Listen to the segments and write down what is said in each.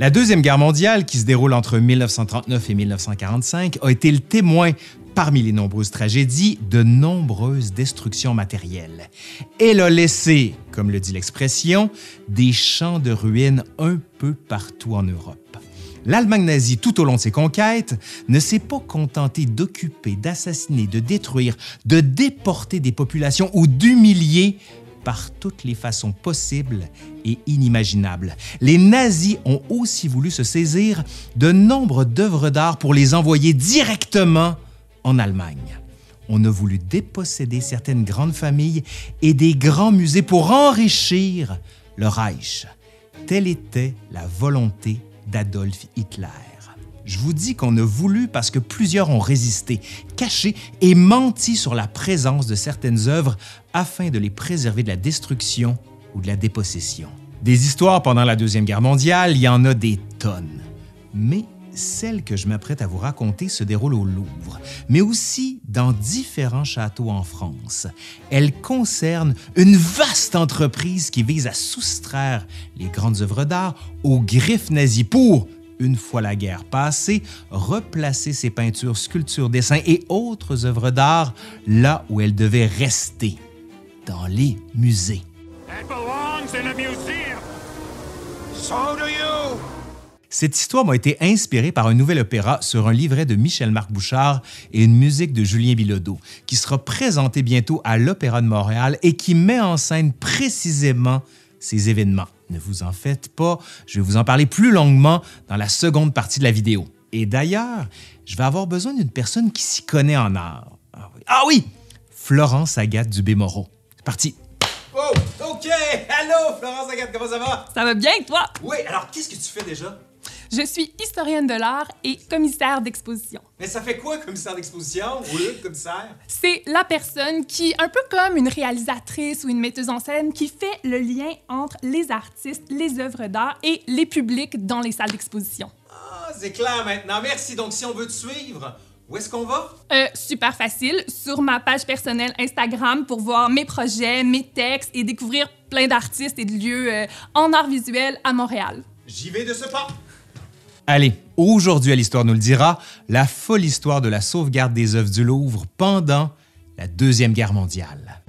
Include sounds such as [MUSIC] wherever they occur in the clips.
La Deuxième Guerre mondiale, qui se déroule entre 1939 et 1945, a été le témoin, parmi les nombreuses tragédies, de nombreuses destructions matérielles. Elle a laissé, comme le dit l'expression, des champs de ruines un peu partout en Europe. L'Allemagne nazie, tout au long de ses conquêtes, ne s'est pas contentée d'occuper, d'assassiner, de détruire, de déporter des populations ou d'humilier par toutes les façons possibles et inimaginables. Les nazis ont aussi voulu se saisir de nombre d'œuvres d'art pour les envoyer directement en Allemagne. On a voulu déposséder certaines grandes familles et des grands musées pour enrichir le Reich. Telle était la volonté d'Adolf Hitler. Je vous dis qu'on a voulu parce que plusieurs ont résisté, caché et menti sur la présence de certaines œuvres afin de les préserver de la destruction ou de la dépossession. Des histoires pendant la Deuxième Guerre mondiale, il y en a des tonnes. Mais celle que je m'apprête à vous raconter se déroule au Louvre, mais aussi dans différents châteaux en France. Elle concerne une vaste entreprise qui vise à soustraire les grandes œuvres d'art aux griffes nazies pour, une fois la guerre passée, replacer ces peintures, sculptures, dessins et autres œuvres d'art là où elles devaient rester, dans les musées. Cette histoire m'a été inspirée par un nouvel opéra sur un livret de Michel-Marc Bouchard et une musique de Julien Bilodeau, qui sera présenté bientôt à l'Opéra de Montréal et qui met en scène précisément ces événements. Ne vous en faites pas, je vais vous en parler plus longuement dans la seconde partie de la vidéo. Et d'ailleurs, je vais avoir besoin d'une personne qui s'y connaît en art. Ah oui, ah oui! Florence Agathe Dubé-Moreau. C'est parti! Oh, OK! Allô, Florence Agathe, comment ça va? Ça va bien, toi? Oui, alors qu'est-ce que tu fais déjà? Je suis historienne de l'art et commissaire d'exposition. Mais ça fait quoi, commissaire d'exposition ou le commissaire? C'est la personne qui, un peu comme une réalisatrice ou une metteuse en scène, qui fait le lien entre les artistes, les œuvres d'art et les publics dans les salles d'exposition. Ah, c'est clair maintenant. Merci. Donc, si on veut te suivre, où est-ce qu'on va? Euh, super facile, sur ma page personnelle Instagram pour voir mes projets, mes textes et découvrir plein d'artistes et de lieux euh, en art visuel à Montréal. J'y vais de ce pas. Allez, aujourd'hui à l'Histoire nous le dira, la folle histoire de la sauvegarde des œuvres du Louvre pendant la Deuxième Guerre mondiale.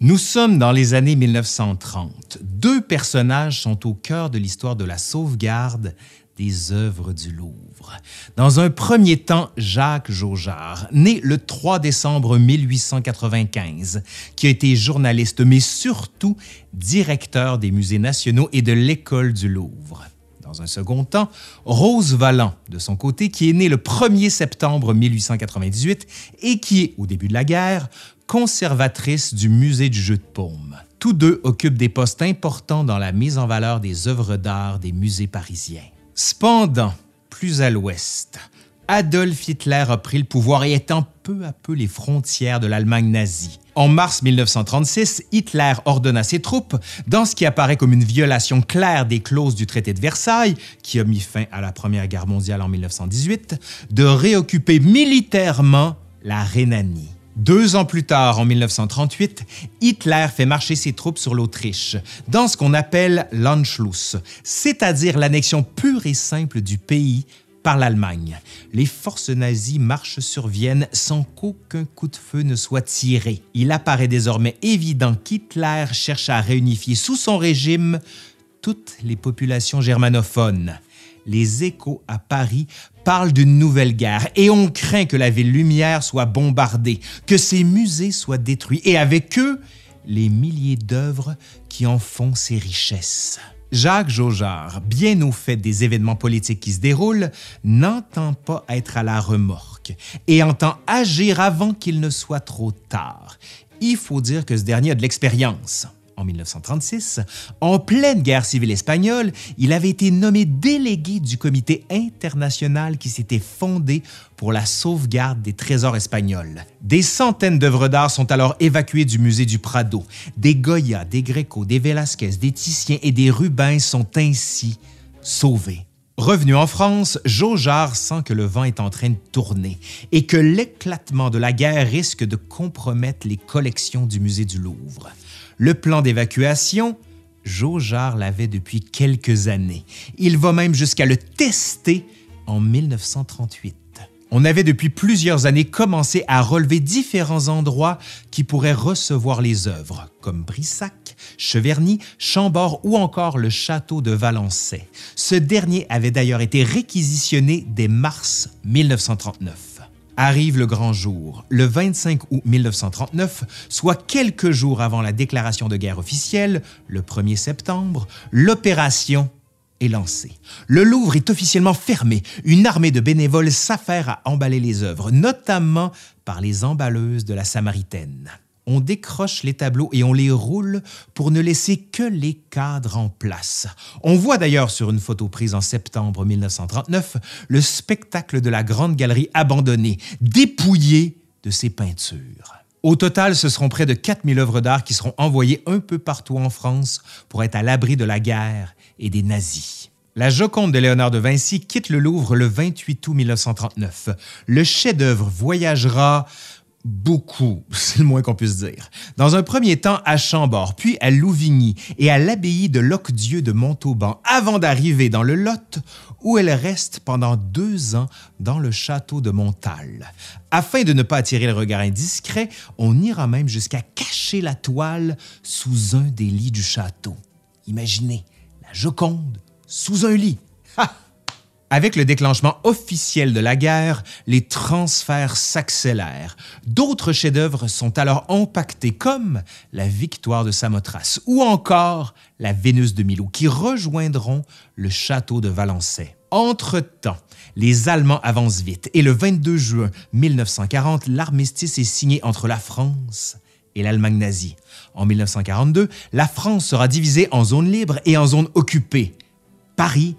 Nous sommes dans les années 1930. Deux personnages sont au cœur de l'histoire de la sauvegarde des œuvres du Louvre. Dans un premier temps, Jacques Jaujard, né le 3 décembre 1895, qui a été journaliste, mais surtout directeur des musées nationaux et de l'École du Louvre. Dans un second temps, Rose Valland, de son côté, qui est née le 1er septembre 1898 et qui est, au début de la guerre, conservatrice du musée du jeu de paume. Tous deux occupent des postes importants dans la mise en valeur des œuvres d'art des musées parisiens. Cependant, plus à l'ouest, Adolf Hitler a pris le pouvoir et étend peu à peu les frontières de l'Allemagne nazie. En mars 1936, Hitler ordonne à ses troupes, dans ce qui apparaît comme une violation claire des clauses du traité de Versailles, qui a mis fin à la Première Guerre mondiale en 1918, de réoccuper militairement la Rhénanie. Deux ans plus tard, en 1938, Hitler fait marcher ses troupes sur l'Autriche, dans ce qu'on appelle l'Anschluss, c'est-à-dire l'annexion pure et simple du pays par l'Allemagne. Les forces nazies marchent sur Vienne sans qu'aucun coup de feu ne soit tiré. Il apparaît désormais évident qu'Hitler cherche à réunifier sous son régime toutes les populations germanophones les échos à Paris parlent d'une nouvelle guerre et on craint que la ville lumière soit bombardée, que ses musées soient détruits et avec eux les milliers d'œuvres qui en font ses richesses. Jacques Jaujard, bien au fait des événements politiques qui se déroulent, n'entend pas être à la remorque et entend agir avant qu'il ne soit trop tard. Il faut dire que ce dernier a de l'expérience en 1936, en pleine guerre civile espagnole, il avait été nommé délégué du comité international qui s'était fondé pour la sauvegarde des trésors espagnols. Des centaines d'œuvres d'art sont alors évacuées du musée du Prado. Des Goya, des Greco, des Velázquez, des Titiens et des Rubens sont ainsi sauvés. Revenu en France, Jaujard sent que le vent est en train de tourner et que l'éclatement de la guerre risque de compromettre les collections du musée du Louvre. Le plan d'évacuation, Jaujard l'avait depuis quelques années. Il va même jusqu'à le tester en 1938. On avait depuis plusieurs années commencé à relever différents endroits qui pourraient recevoir les œuvres, comme Brissac, Cheverny, Chambord ou encore le château de Valençay. Ce dernier avait d'ailleurs été réquisitionné dès mars 1939. Arrive le grand jour, le 25 août 1939, soit quelques jours avant la déclaration de guerre officielle, le 1er septembre, l'opération est lancé. Le Louvre est officiellement fermé. Une armée de bénévoles s'affaire à emballer les œuvres, notamment par les emballeuses de la Samaritaine. On décroche les tableaux et on les roule pour ne laisser que les cadres en place. On voit d'ailleurs sur une photo prise en septembre 1939 le spectacle de la Grande Galerie abandonnée, dépouillée de ses peintures. Au total, ce seront près de 4000 œuvres d'art qui seront envoyées un peu partout en France pour être à l'abri de la guerre et des nazis. La Joconde de Léonard de Vinci quitte le Louvre le 28 août 1939. Le chef-d'œuvre voyagera beaucoup, [LAUGHS] c'est le moins qu'on puisse dire. Dans un premier temps à Chambord, puis à Louvigny et à l'abbaye de Locdieu de Montauban, avant d'arriver dans le Lot, où elle reste pendant deux ans dans le château de Montal. Afin de ne pas attirer le regard indiscret, on ira même jusqu'à cacher la toile sous un des lits du château. Imaginez, la Joconde sous un lit. Avec le déclenchement officiel de la guerre, les transferts s'accélèrent. D'autres chefs-d'œuvre sont alors impactés, comme la Victoire de Samothrace ou encore la Vénus de Milo, qui rejoindront le château de Valençay. Entre-temps, les Allemands avancent vite et le 22 juin 1940, l'armistice est signé entre la France et l'Allemagne nazie. En 1942, la France sera divisée en zone libre et en zone occupée. Paris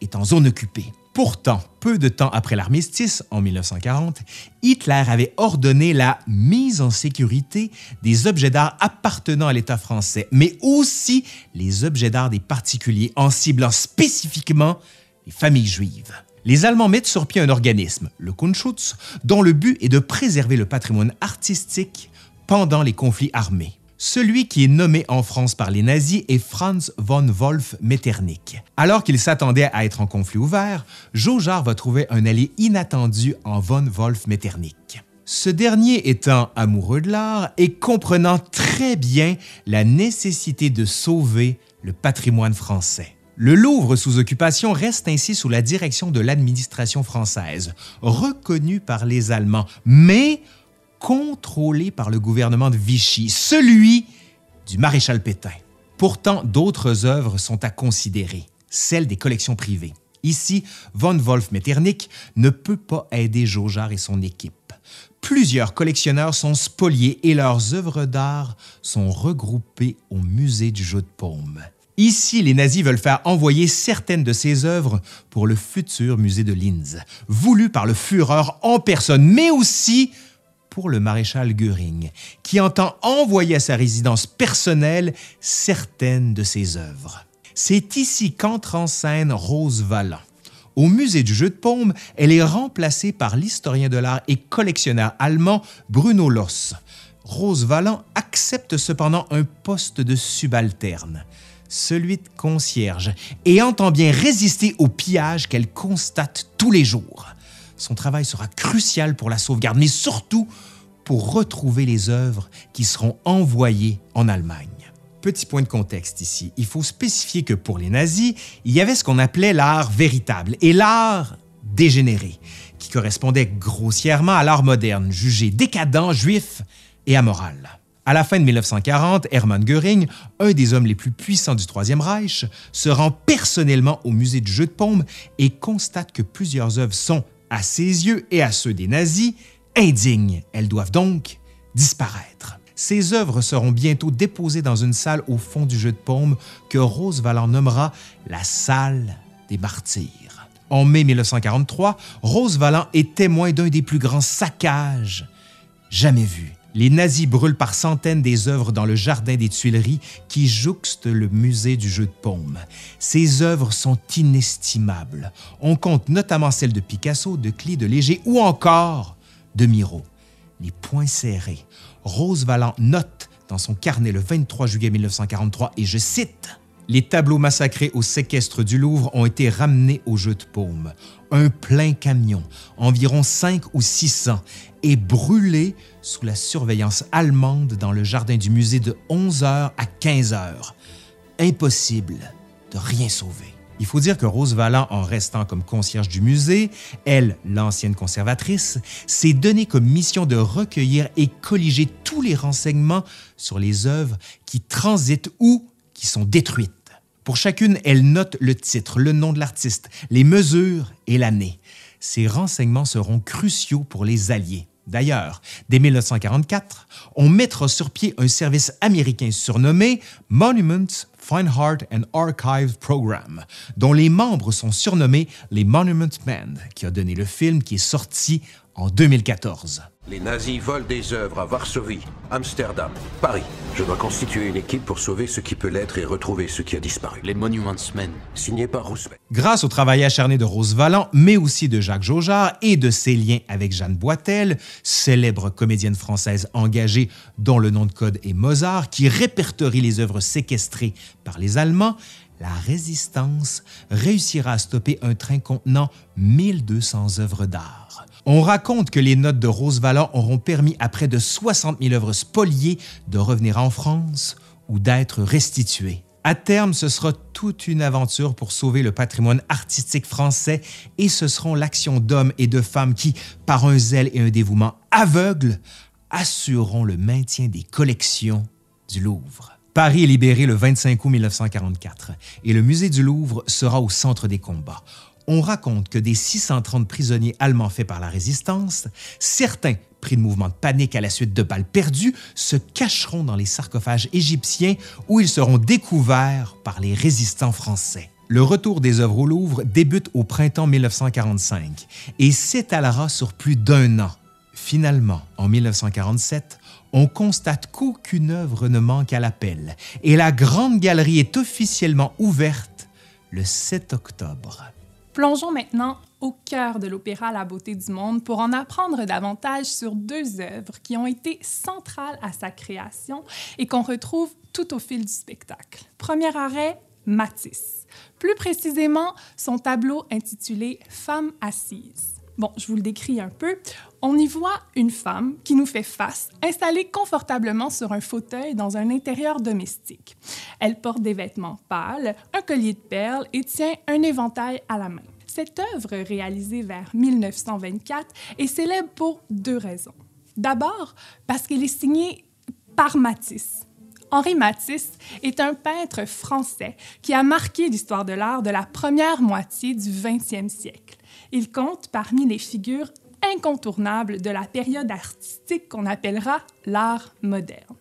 est en zone occupée. Pourtant, peu de temps après l'armistice, en 1940, Hitler avait ordonné la mise en sécurité des objets d'art appartenant à l'État français, mais aussi les objets d'art des particuliers, en ciblant spécifiquement les familles juives. Les Allemands mettent sur pied un organisme, le Kunschutz, dont le but est de préserver le patrimoine artistique pendant les conflits armés. Celui qui est nommé en France par les nazis est Franz von Wolf Metternich. Alors qu'il s'attendait à être en conflit ouvert, Jaujard va trouver un allié inattendu en von Wolf Metternich. Ce dernier étant amoureux de l'art et comprenant très bien la nécessité de sauver le patrimoine français. Le Louvre sous occupation reste ainsi sous la direction de l'administration française, reconnue par les Allemands, mais contrôlé par le gouvernement de Vichy, celui du maréchal Pétain. Pourtant, d'autres œuvres sont à considérer, celles des collections privées. Ici, von Wolf Metternich ne peut pas aider Jaujard et son équipe. Plusieurs collectionneurs sont spoliés et leurs œuvres d'art sont regroupées au musée du jeu de paume. Ici, les nazis veulent faire envoyer certaines de ces œuvres pour le futur musée de Linz, voulu par le Führer en personne, mais aussi pour le maréchal Göring, qui entend envoyer à sa résidence personnelle certaines de ses œuvres. C'est ici qu'entre en scène Rose Valland. Au musée du jeu de paume, elle est remplacée par l'historien de l'art et collectionneur allemand Bruno Loss. Rose Valland accepte cependant un poste de subalterne, celui de concierge, et entend bien résister au pillage qu'elle constate tous les jours. Son travail sera crucial pour la sauvegarde, mais surtout pour retrouver les œuvres qui seront envoyées en Allemagne. Petit point de contexte ici, il faut spécifier que pour les nazis, il y avait ce qu'on appelait l'art véritable et l'art dégénéré, qui correspondait grossièrement à l'art moderne, jugé décadent, juif et amoral. À la fin de 1940, Hermann Göring, un des hommes les plus puissants du Troisième Reich, se rend personnellement au musée du jeu de paume et constate que plusieurs œuvres sont à ses yeux et à ceux des nazis, indignes. Elles doivent donc disparaître. Ces œuvres seront bientôt déposées dans une salle au fond du jeu de paume que Rose Valland nommera la salle des martyrs. En mai 1943, Rose Valland est témoin d'un des plus grands saccages jamais vus. Les nazis brûlent par centaines des œuvres dans le jardin des Tuileries qui jouxte le musée du jeu de paume. Ces œuvres sont inestimables. On compte notamment celles de Picasso, de Klee, de Léger ou encore de Miro. Les poings serrés. Rose Valland note dans son carnet le 23 juillet 1943, et je cite les tableaux massacrés au séquestre du Louvre ont été ramenés au jeu de paume. Un plein camion, environ 5 ou 600, est brûlé sous la surveillance allemande dans le jardin du musée de 11 h à 15 h. Impossible de rien sauver. Il faut dire que Rose Valland, en restant comme concierge du musée, elle, l'ancienne conservatrice, s'est donné comme mission de recueillir et colliger tous les renseignements sur les œuvres qui transitent ou qui sont détruites. Pour chacune, elle note le titre, le nom de l'artiste, les mesures et l'année. Ces renseignements seront cruciaux pour les Alliés. D'ailleurs, dès 1944, on mettra sur pied un service américain surnommé Monuments, Fine Art and Archive Program, dont les membres sont surnommés les Monument Men, qui a donné le film qui est sorti en 2014. Les nazis volent des œuvres à Varsovie, Amsterdam, Paris. Je dois constituer une équipe pour sauver ce qui peut l'être et retrouver ce qui a disparu. Les Monuments Men. Signé par Roosevelt. Grâce au travail acharné de Rose Valland, mais aussi de Jacques Jaujard et de ses liens avec Jeanne Boitel, célèbre comédienne française engagée dont le nom de code est Mozart, qui répertorie les œuvres séquestrées par les Allemands, la résistance réussira à stopper un train contenant 1200 œuvres d'art. On raconte que les notes de Rose auront permis à près de 60 000 œuvres spoliées de revenir en France ou d'être restituées. À terme, ce sera toute une aventure pour sauver le patrimoine artistique français et ce seront l'action d'hommes et de femmes qui, par un zèle et un dévouement aveugles, assureront le maintien des collections du Louvre. Paris est libéré le 25 août 1944 et le musée du Louvre sera au centre des combats on raconte que des 630 prisonniers allemands faits par la résistance, certains pris de mouvements de panique à la suite de balles perdues, se cacheront dans les sarcophages égyptiens où ils seront découverts par les résistants français. Le retour des œuvres au Louvre débute au printemps 1945 et s'étalera sur plus d'un an. Finalement, en 1947, on constate qu'aucune œuvre ne manque à l'appel et la Grande Galerie est officiellement ouverte le 7 octobre. Plongeons maintenant au cœur de l'opéra La beauté du monde pour en apprendre davantage sur deux œuvres qui ont été centrales à sa création et qu'on retrouve tout au fil du spectacle. Premier arrêt, Matisse. Plus précisément, son tableau intitulé Femme assise. Bon, je vous le décris un peu. On y voit une femme qui nous fait face, installée confortablement sur un fauteuil dans un intérieur domestique. Elle porte des vêtements pâles, un collier de perles et tient un éventail à la main. Cette œuvre, réalisée vers 1924, est célèbre pour deux raisons. D'abord, parce qu'elle est signée par Matisse. Henri Matisse est un peintre français qui a marqué l'histoire de l'art de la première moitié du 20e siècle. Il compte parmi les figures incontournables de la période artistique qu'on appellera l'art moderne.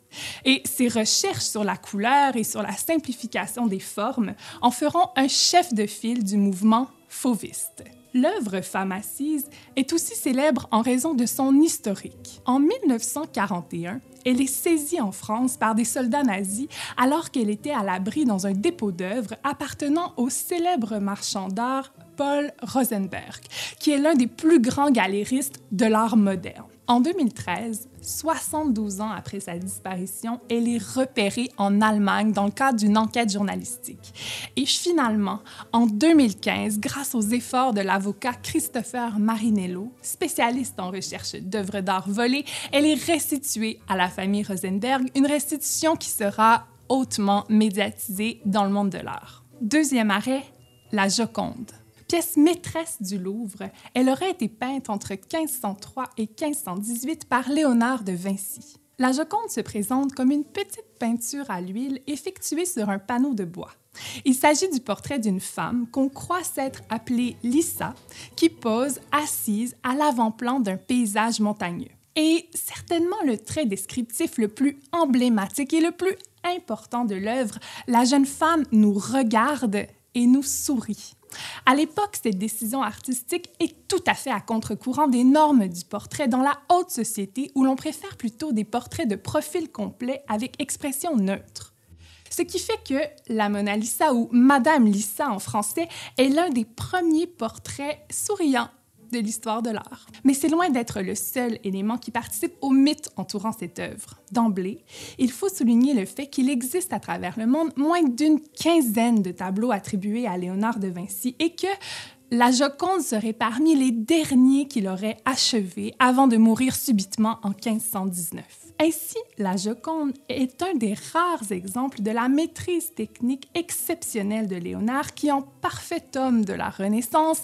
Et ses recherches sur la couleur et sur la simplification des formes en feront un chef de file du mouvement fauviste. L'œuvre Femme assise est aussi célèbre en raison de son historique. En 1941, elle est saisie en France par des soldats nazis alors qu'elle était à l'abri dans un dépôt d'œuvres appartenant au célèbre marchand d'art Paul Rosenberg, qui est l'un des plus grands galéristes de l'art moderne. En 2013, 72 ans après sa disparition, elle est repérée en Allemagne dans le cadre d'une enquête journalistique. Et finalement, en 2015, grâce aux efforts de l'avocat Christopher Marinello, spécialiste en recherche d'œuvres d'art volées, elle est restituée à la famille Rosenberg, une restitution qui sera hautement médiatisée dans le monde de l'art. Deuxième arrêt, la Joconde. Pièce maîtresse du Louvre, elle aurait été peinte entre 1503 et 1518 par Léonard de Vinci. La Joconde se présente comme une petite peinture à l'huile effectuée sur un panneau de bois. Il s'agit du portrait d'une femme qu'on croit s'être appelée Lissa, qui pose assise à l'avant-plan d'un paysage montagneux. Et certainement le trait descriptif le plus emblématique et le plus important de l'œuvre, la jeune femme nous regarde et nous sourit. À l'époque, cette décision artistique est tout à fait à contre-courant des normes du portrait dans la haute société où l'on préfère plutôt des portraits de profil complet avec expression neutre. Ce qui fait que la Mona Lisa ou Madame Lisa en français est l'un des premiers portraits souriants de l'histoire de l'art. Mais c'est loin d'être le seul élément qui participe au mythe entourant cette œuvre. D'emblée, il faut souligner le fait qu'il existe à travers le monde moins d'une quinzaine de tableaux attribués à Léonard de Vinci et que la Joconde serait parmi les derniers qu'il aurait achevés avant de mourir subitement en 1519. Ainsi, la Joconde est un des rares exemples de la maîtrise technique exceptionnelle de Léonard qui, en parfait homme de la Renaissance,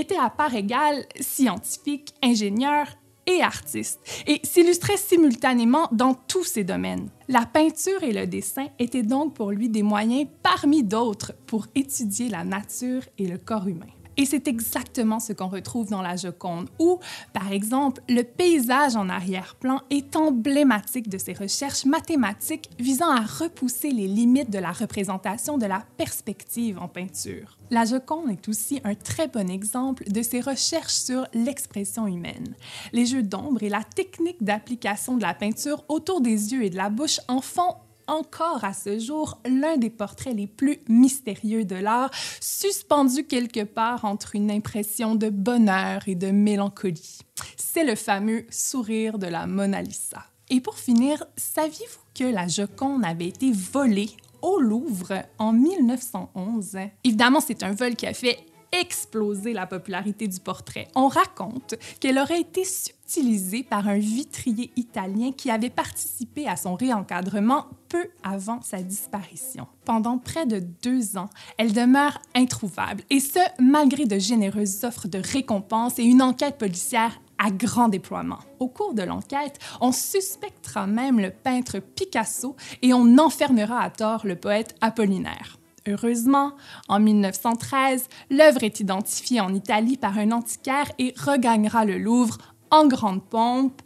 était à part égale scientifique, ingénieur et artiste, et s'illustrait simultanément dans tous ces domaines. La peinture et le dessin étaient donc pour lui des moyens parmi d'autres pour étudier la nature et le corps humain. Et c'est exactement ce qu'on retrouve dans la Joconde, où, par exemple, le paysage en arrière-plan est emblématique de ses recherches mathématiques visant à repousser les limites de la représentation de la perspective en peinture. La Joconde est aussi un très bon exemple de ses recherches sur l'expression humaine. Les jeux d'ombre et la technique d'application de la peinture autour des yeux et de la bouche en font encore à ce jour l'un des portraits les plus mystérieux de l'art, suspendu quelque part entre une impression de bonheur et de mélancolie. C'est le fameux sourire de la Mona Lisa. Et pour finir, saviez-vous que la Joconde avait été volée au Louvre en 1911? Évidemment, c'est un vol qui a fait exploser la popularité du portrait. On raconte qu'elle aurait été subtilisée par un vitrier italien qui avait participé à son réencadrement peu avant sa disparition. Pendant près de deux ans, elle demeure introuvable, et ce, malgré de généreuses offres de récompenses et une enquête policière à grand déploiement. Au cours de l'enquête, on suspectera même le peintre Picasso et on enfermera à tort le poète Apollinaire. Heureusement, en 1913, l'œuvre est identifiée en Italie par un antiquaire et regagnera le Louvre en grande pompe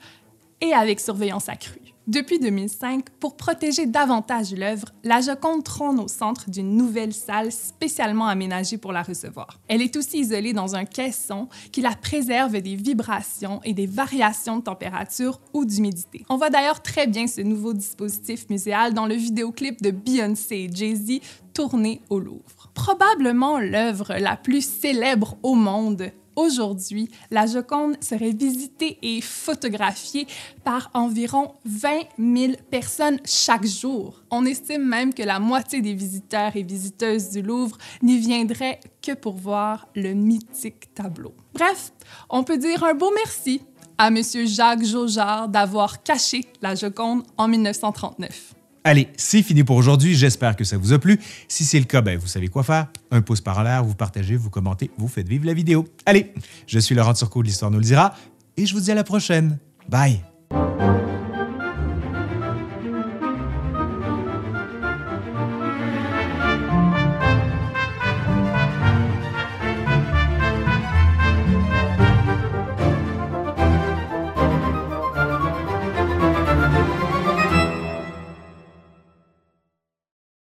et avec surveillance accrue. Depuis 2005, pour protéger davantage l'œuvre, la Joconde trône au centre d'une nouvelle salle spécialement aménagée pour la recevoir. Elle est aussi isolée dans un caisson qui la préserve des vibrations et des variations de température ou d'humidité. On voit d'ailleurs très bien ce nouveau dispositif muséal dans le vidéoclip de Beyoncé et Jay-Z tourné au Louvre. Probablement l'œuvre la plus célèbre au monde Aujourd'hui, la Joconde serait visitée et photographiée par environ 20 000 personnes chaque jour. On estime même que la moitié des visiteurs et visiteuses du Louvre n'y viendraient que pour voir le mythique tableau. Bref, on peut dire un beau merci à M. Jacques Jaujard d'avoir caché la Joconde en 1939. Allez, c'est fini pour aujourd'hui. J'espère que ça vous a plu. Si c'est le cas, ben, vous savez quoi faire. Un pouce par l'air, vous partagez, vous commentez, vous faites vivre la vidéo. Allez, je suis Laurent Turcot de l'Histoire nous le dira et je vous dis à la prochaine. Bye!